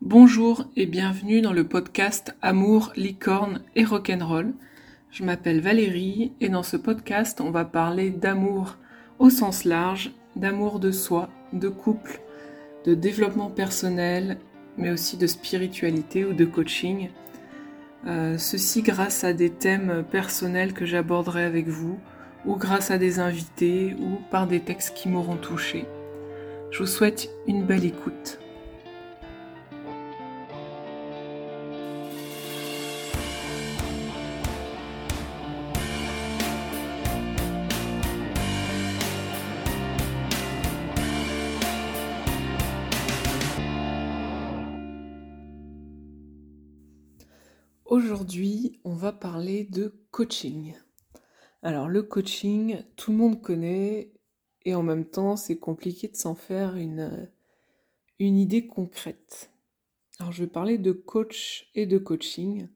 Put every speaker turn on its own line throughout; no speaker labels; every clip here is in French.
Bonjour et bienvenue dans le podcast Amour, licorne et rock'n'roll. Je m'appelle Valérie et dans ce podcast on va parler d'amour au sens large, d'amour de soi, de couple, de développement personnel, mais aussi de spiritualité ou de coaching. Euh, ceci grâce à des thèmes personnels que j'aborderai avec vous, ou grâce à des invités, ou par des textes qui m'auront touché. Je vous souhaite une belle écoute. Aujourd'hui, on va parler de coaching. Alors le coaching, tout le monde connaît et en même temps, c'est compliqué de s'en faire une, idée concrète. Alors je vais parler de coach et de coaching.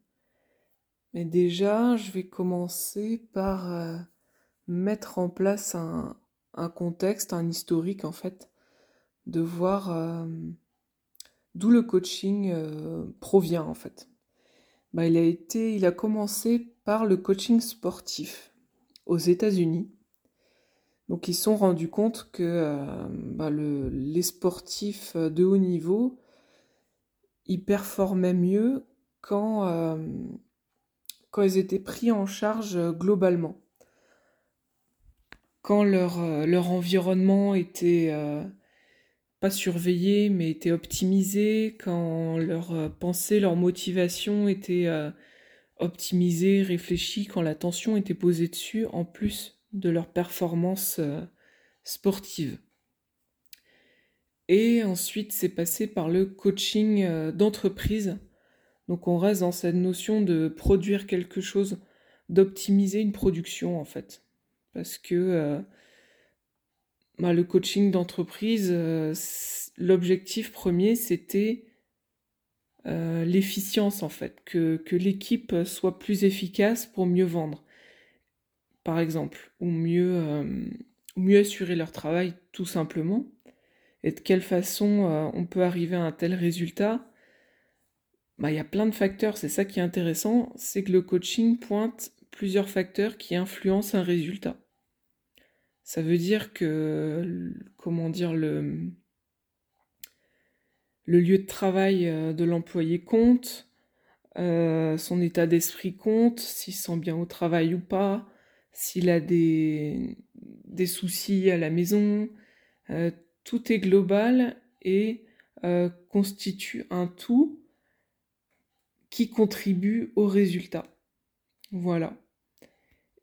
Mais déjà, je vais commencer par euh, mettre en place un, contexte, un historique en fait, de voir euh, d'où le coaching euh, provient en fait. Bah, il a été, il a commencé par le coaching sportif aux États-Unis. Donc ils se sont rendus compte que euh, bah, les sportifs de haut niveau, ils performaient mieux quand, euh, quand ils étaient pris en charge globalement. Quand leur, euh, leur environnement était pas surveillé, mais était optimisé, quand leur euh, pensée, leur motivation était euh, optimisée, réfléchie, quand l'attention était posée dessus, en plus de leur performance euh, sportive. Et ensuite, c'est passé par le coaching d'entreprise. Donc on reste dans cette notion de produire quelque chose, d'optimiser une production en fait. Parce que bah, le coaching d'entreprise, euh, l'objectif premier, c'était euh, l'efficience en fait, que, l'équipe soit plus efficace pour mieux vendre, par exemple, ou mieux, euh, assurer leur travail tout simplement. Et de quelle façon on peut arriver à un tel résultat? Bah, Il y a plein de facteurs, c'est ça qui est intéressant, c'est que le coaching pointe plusieurs facteurs qui influencent un résultat. Ça veut dire que, comment dire, le, lieu de travail euh, de l'employé compte, euh, son état d'esprit compte, s'il se sent bien au travail ou pas, s'il a des, des soucis à la maison. Euh, tout est global et constitue un tout qui contribue au résultat. Voilà.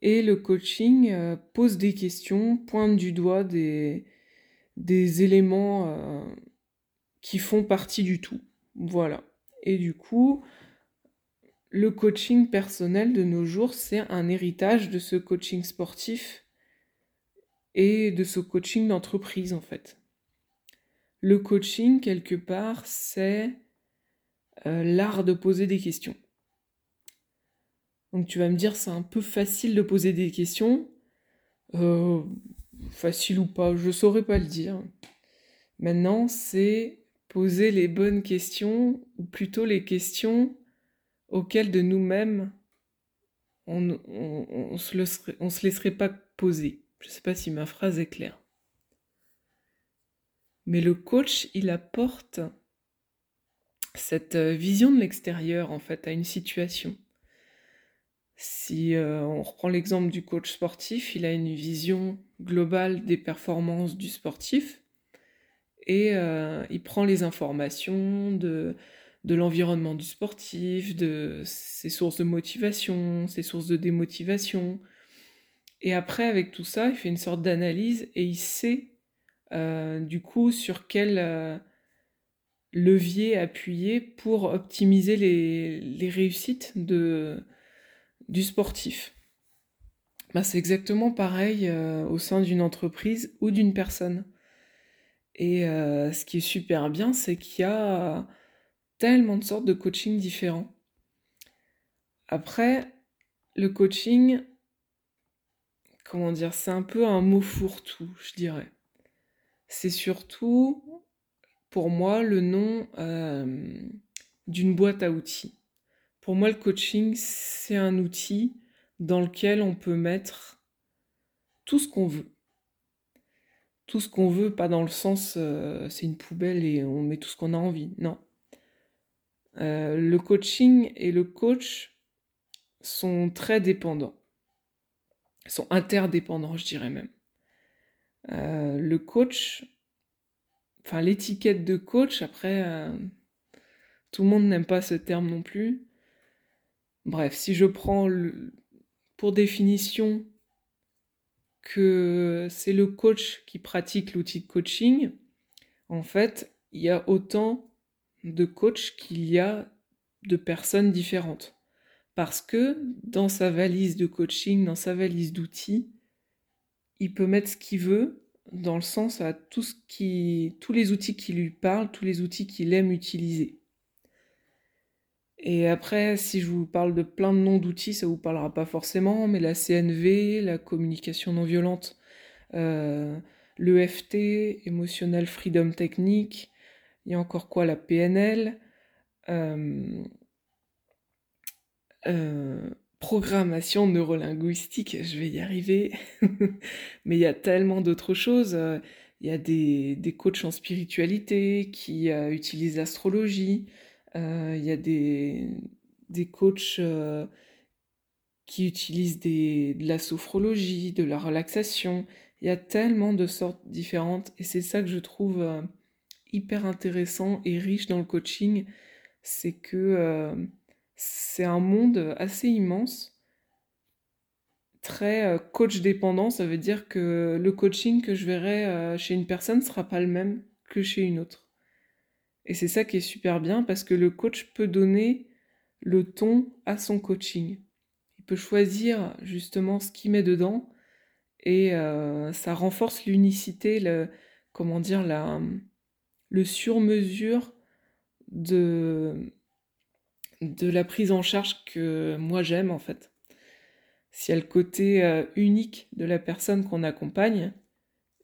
Et le coaching euh, pose des questions, pointe du doigt des, éléments euh, qui font partie du tout. Voilà. Et du coup, le coaching personnel de nos jours, c'est un héritage de ce coaching sportif et de ce coaching d'entreprise en fait. Le coaching, quelque part, c'est euh, l'art de poser des questions. Donc tu vas me dire, c'est un peu facile de poser des questions. Euh, facile ou pas, je saurais pas le dire. Maintenant, c'est poser les bonnes questions, ou plutôt les questions auxquelles de nous-mêmes on, on, se se laisserait pas poser. Je sais pas si ma phrase est claire. Mais le coach, il apporte cette vision de l'extérieur, en fait, à une situation. Si euh, on reprend l'exemple du coach sportif, il a une vision globale des performances du sportif et euh, il prend les informations de, de l'environnement du sportif, de ses sources de motivation, ses sources de démotivation. Et après, avec tout ça, il fait une sorte d'analyse et il sait euh, du coup sur quel levier appuyer pour optimiser les, les réussites de, du sportif. Bah, c'est exactement pareil euh, au sein d'une entreprise ou d'une personne. Et euh, ce qui est super bien, c'est qu'il y a tellement de sortes de coaching différents. Après, le coaching, comment dire, c'est un peu un mot fourre-tout, je dirais. C'est surtout pour moi le nom d'une boîte à outils. Pour moi, le coaching, c'est un outil dans lequel on peut mettre tout ce qu'on veut. Tout ce qu'on veut, pas dans le sens c'est une poubelle et on met tout ce qu'on a envie. Non. le coaching et le coach sont très dépendants. sont interdépendants, je dirais même. le coach, enfin l'étiquette de coach, après, euh, tout le monde n'aime pas ce terme non plus. Bref, si je prends pour définition que c'est le coach qui pratique l'outil de coaching, en fait, il y a autant de coachs qu'il y a de personnes différentes. Parce que dans sa valise de coaching, dans sa valise d'outils, il peut mettre ce qu'il veut dans le sens à tout ce qui, tous les outils qui lui parlent, tous les outils qu'il aime utiliser. Et après, si je vous parle de plein de noms d'outils, ça vous parlera pas forcément, mais la CNV, la communication non violente, euh, l'EFT, Emotional Freedom Technique, il y a encore quoi, la PNL, euh, euh, programmation neurolinguistique, je vais y arriver, mais il y a tellement d'autres choses. Il y a des, des coachs en spiritualité qui utilisent l'astrologie, il y a des, des coachs euh, qui utilisent des, de la sophrologie, de la relaxation. Il y a tellement de sortes différentes et c'est ça que je trouve hyper intéressant et riche dans le coaching, c'est que c'est un monde assez immense, très euh, coach dépendant. Ça veut dire que le coaching que je verrai euh, chez une personne ne sera pas le même que chez une autre. Et c'est ça qui est super bien parce que le coach peut donner le ton à son coaching. Il peut choisir justement ce qu'il met dedans et euh, ça renforce l'unicité, le, comment dire, le sur-mesure de, de la prise en charge que moi j'aime en fait. S'il y a le côté euh, unique de la personne qu'on accompagne,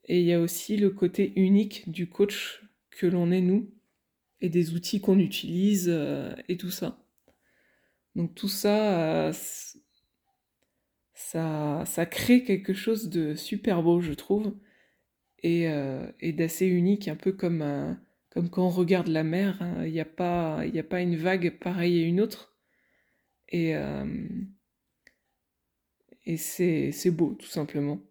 et il y a aussi le côté unique du coach que l'on est nous, et des outils qu'on utilise, euh, et tout ça. Donc tout ça, euh, ça, ça crée quelque chose de super beau, je trouve, et, et d'assez unique, un peu comme un, comme quand on regarde la mer, hein, il n'y a, pas, a pas une vague pareille à une autre. Et, euh, et c'est beau, tout simplement.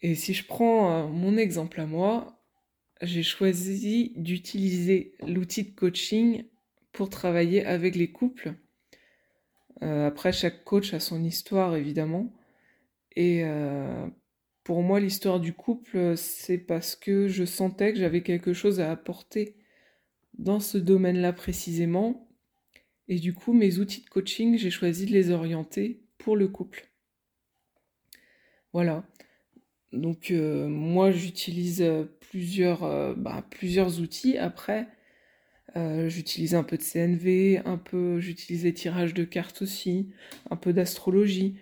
Et si je prends euh, mon exemple à moi, j'ai choisi d'utiliser l'outil de coaching pour travailler avec les couples. Euh, après, chaque coach a son histoire, évidemment. Et pour moi, l'histoire du couple, c'est parce que je sentais que j'avais quelque chose à apporter dans ce domaine-là précisément. Et du coup, mes outils de coaching, j'ai choisi de les orienter pour le couple. Voilà. Donc euh, moi, j'utilise plusieurs, euh, bah, plusieurs outils. Après, euh, j'utilise un peu de CNV, un peu, j'utilise les tirages de cartes aussi, un peu d'astrologie.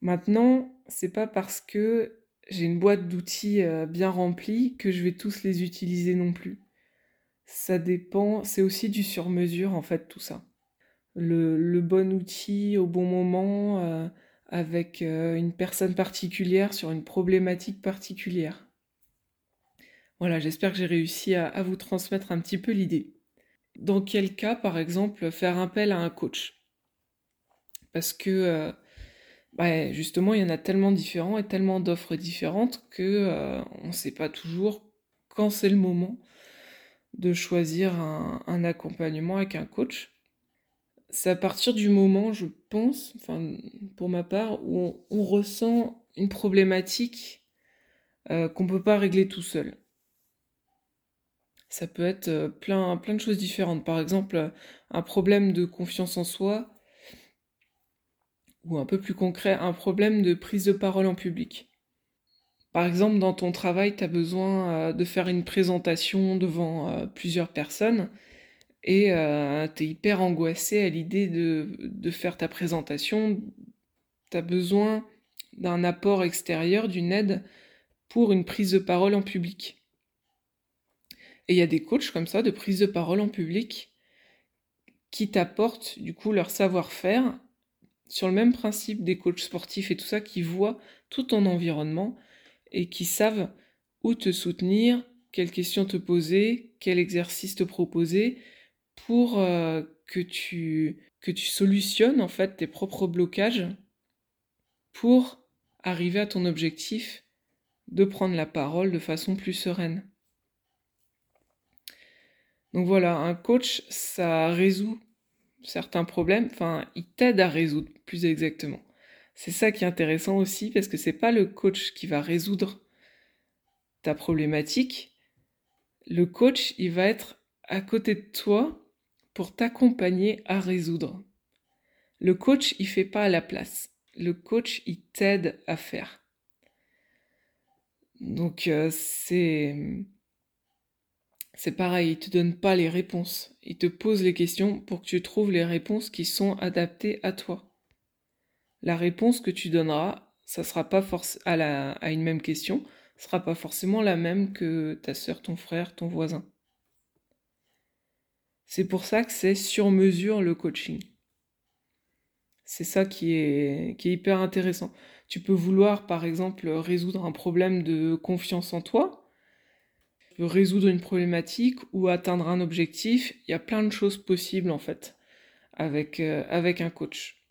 Maintenant, c'est pas parce que j'ai une boîte d'outils euh, bien remplie que je vais tous les utiliser non plus. Ça dépend, c'est aussi du sur-mesure en fait tout ça. Le, bon outil au bon moment euh, avec une personne particulière sur une problématique particulière. Voilà, j'espère que j'ai réussi à, vous transmettre un petit peu l'idée. Dans quel cas, par exemple, faire appel à un coach? Parce que justement, il y en a tellement différents et tellement d'offres différentes que euh, on ne sait pas toujours quand c'est le moment de choisir un, accompagnement avec un coach. C'est à partir du moment, je pense, enfin pour ma part, où on, ressent une problématique euh, qu'on ne peut pas régler tout seul. Ça peut être euh, plein, plein de choses différentes. Par exemple, un problème de confiance en soi, ou un peu plus concret, un problème de prise de parole en public. Par exemple, dans ton travail, tu as besoin euh, de faire une présentation devant euh, plusieurs personnes et euh, tu es hyper angoissé à l'idée de, de, faire ta présentation. Tu as besoin d'un apport extérieur, d'une aide pour une prise de parole en public. Et il y a des coachs comme ça de prise de parole en public qui t'apportent du coup leur savoir-faire sur le même principe des coachs sportifs et tout ça, qui voient tout ton environnement et qui savent où te soutenir, quelles questions te poser, quel exercice te proposer pour euh, que, tu, que tu solutionnes en fait tes propres blocages pour arriver à ton objectif de prendre la parole de façon plus sereine. Donc voilà, un coach, ça résout certains problèmes, enfin, il t'aide à résoudre plus exactement. C'est ça qui est intéressant aussi parce que c'est pas le coach qui va résoudre ta problématique. Le coach, il va être à côté de toi pour t'accompagner à résoudre. Le coach, il fait pas à la place. Le coach, il t'aide à faire. Donc euh, c'est c'est pareil, il te donne pas les réponses. Il te pose les questions pour que tu trouves les réponses qui sont adaptées à toi. La réponse que tu donneras, ça sera pas à, la, à une même question, sera pas forcément la même que ta sœur, ton frère, ton voisin. C'est pour ça que c'est sur mesure le coaching. C'est ça qui est, hyper intéressant. Tu peux vouloir, par exemple, résoudre un problème de confiance en toi, résoudre une problématique ou atteindre un objectif. Il y a plein de choses possibles, en fait, avec, euh, avec un coach.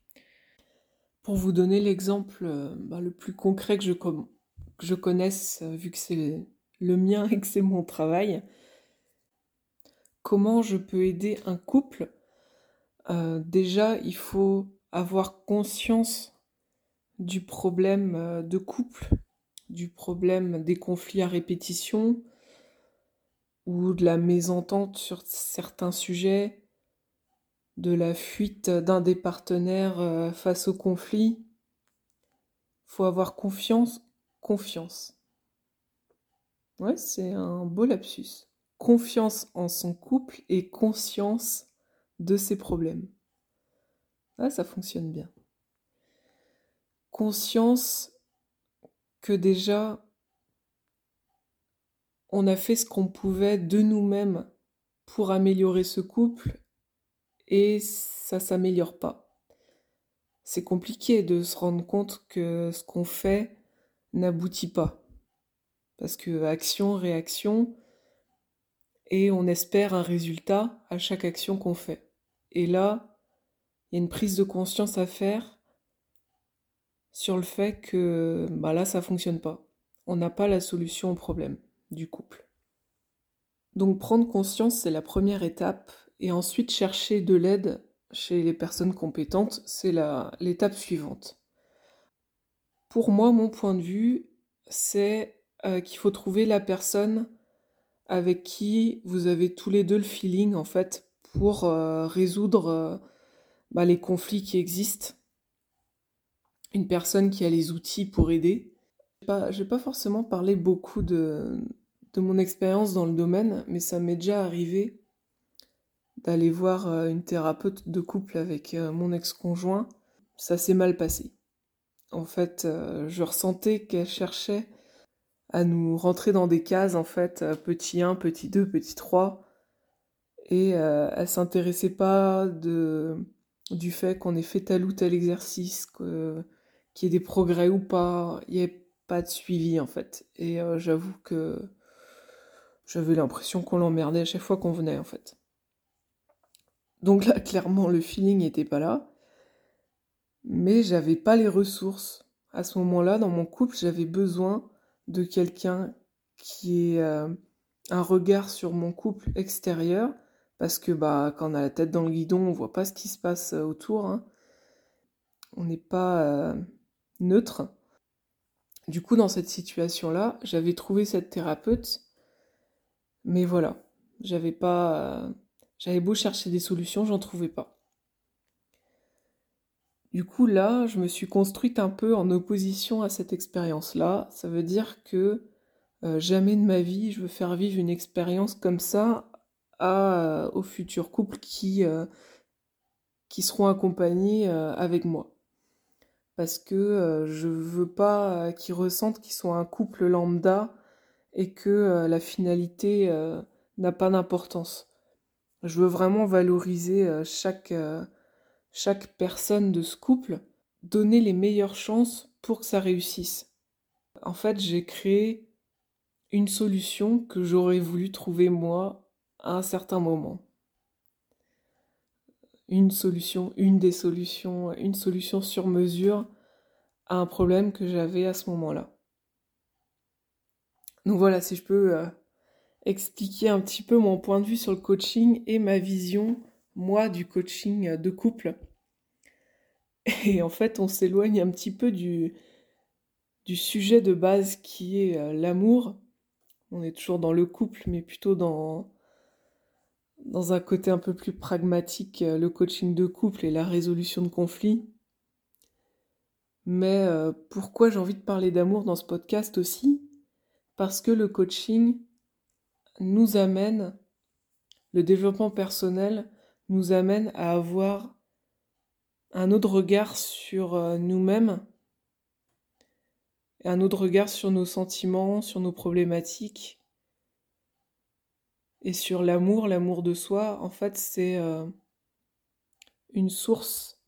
Pour vous donner l'exemple euh, bah, le plus concret que je, que je connaisse, euh, vu que c'est le mien et que c'est mon travail, comment je peux aider un couple Déjà, il faut avoir conscience du problème de couple, du problème des conflits à répétition ou de la mésentente sur certains sujets, de la fuite d'un des partenaires euh, face au conflit. Faut avoir confiance, confiance. Ouais, c'est un beau lapsus. Confiance en son couple et conscience de ses problèmes. Ah, ça fonctionne bien. Conscience que déjà, on a fait ce qu'on pouvait de nous-mêmes pour améliorer ce couple et ça s'améliore pas. C'est compliqué de se rendre compte que ce qu'on fait n'aboutit pas. Parce que action, réaction, et on espère un résultat à chaque action qu'on fait. Et là, il y a une prise de conscience à faire sur le fait que bah là, ça fonctionne pas. On n'a pas la solution au problème du couple. Donc prendre conscience, c'est la première étape, et ensuite chercher de l'aide chez les personnes compétentes, c'est l'étape suivante. Pour moi, mon point de vue, c'est euh, qu'il faut trouver la personne avec qui vous avez tous les deux le feeling, en fait, pour euh, résoudre euh, bah, les conflits qui existent, une personne qui a les outils pour aider. Je n'ai pas forcément parlé beaucoup de, de mon expérience dans le domaine, mais ça m'est déjà arrivé d'aller voir euh, une thérapeute de couple avec euh, mon ex-conjoint. Ça s'est mal passé. En fait, euh, je ressentais qu'elle cherchait à nous rentrer dans des cases, en fait, petit 1, petit 2, petit 3. Et elle s'intéressait pas de du fait qu'on ait fait tel ou tel exercice, qu'il y ait des progrès ou pas, pas de suivi en fait. Et euh, j'avoue que j'avais l'impression qu'on l'emmerdait à chaque fois qu'on venait en fait. Donc là, clairement, le feeling n'était pas là. Mais j'avais pas les ressources. À ce moment-là, dans mon couple, j'avais besoin de quelqu'un qui ait euh, un regard sur mon couple extérieur parce que bah, quand on a la tête dans le guidon, on voit pas ce qui se passe euh, autour. Hein. On n'est pas neutre. Du coup, dans cette situation-là, j'avais trouvé cette thérapeute, mais voilà, j'avais pas, euh, j'avais beau chercher des solutions, j'en trouvais pas. Du coup, là, je me suis construite un peu en opposition à cette expérience-là. Ça veut dire que jamais de ma vie je veux faire vivre une expérience comme ça à, aux futurs couples qui, euh, qui seront accompagnés euh, avec moi. Parce que euh, je veux pas qu'ils ressentent qu'ils sont un couple lambda et que la finalité n'a pas d'importance. Je veux vraiment valoriser euh, chaque, euh, chaque personne de ce couple, donner les meilleures chances pour que ça réussisse. En fait, j'ai créé une solution que j'aurais voulu trouver moi à un certain moment. Une solution, une des solutions, une solution sur mesure à un problème que j'avais à ce moment-là. Donc voilà, si je peux euh, expliquer un petit peu mon point de vue sur le coaching et ma vision, moi, du coaching de couple. Et en fait, on s'éloigne un petit peu du, du sujet de base qui est euh, l'amour. On est toujours dans le couple, mais plutôt dans, dans un côté un peu plus pragmatique, euh, le coaching de couple et la résolution de conflits. Mais euh, pourquoi j'ai envie de parler d'amour dans ce podcast aussi? Parce que le coaching nous amène, le développement personnel nous amène à avoir un autre regard sur nous-mêmes. Un autre regard sur nos sentiments, sur nos problématiques et sur l'amour, l'amour de soi. En fait, c'est euh, une source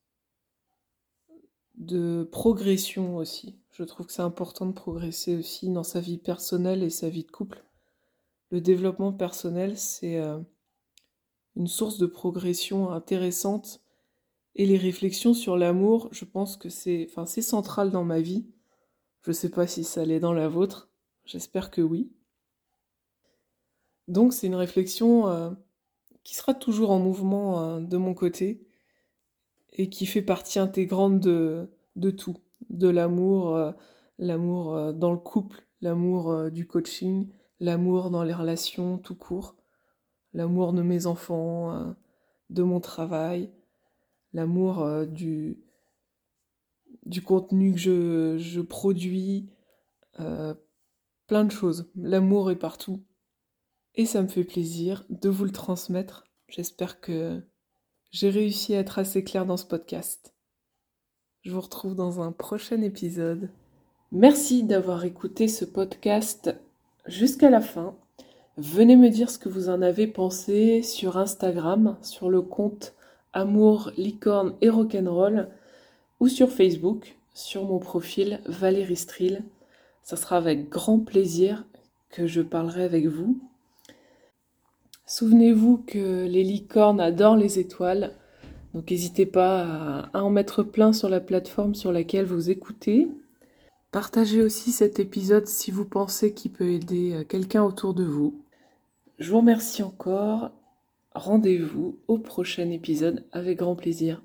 de progression aussi. Je trouve que c'est important de progresser aussi dans sa vie personnelle et sa vie de couple. Le développement personnel, c'est euh, une source de progression intéressante et les réflexions sur l'amour, je pense que c'est central dans ma vie je sais pas si ça l'est dans la vôtre. J'espère que oui. Donc c'est une réflexion euh, qui sera toujours en mouvement euh, de mon côté et qui fait partie intégrante de, de tout, de l'amour, euh, l'amour dans le couple, l'amour du coaching, l'amour dans les relations tout court, l'amour de mes enfants, de mon travail, l'amour du, du contenu que je, produis, euh, plein de choses. L'amour est partout. Et ça me fait plaisir de vous le transmettre. J'espère que j'ai réussi à être assez clair dans ce podcast. Je vous retrouve dans un prochain épisode. Merci d'avoir écouté ce podcast jusqu'à la fin. Venez me dire ce que vous en avez pensé sur Instagram, sur le compte Amour, Licorne et Rock'n'Roll ou sur Facebook, sur mon profil Valérie Strill. Ça sera avec grand plaisir que je parlerai avec vous. Souvenez-vous que les licornes adorent les étoiles, donc n'hésitez pas à en mettre plein sur la plateforme sur laquelle vous écoutez. Partagez aussi cet épisode si vous pensez qu'il peut aider euh, quelqu'un autour de vous. Je vous remercie encore. Rendez-vous au prochain épisode avec grand plaisir.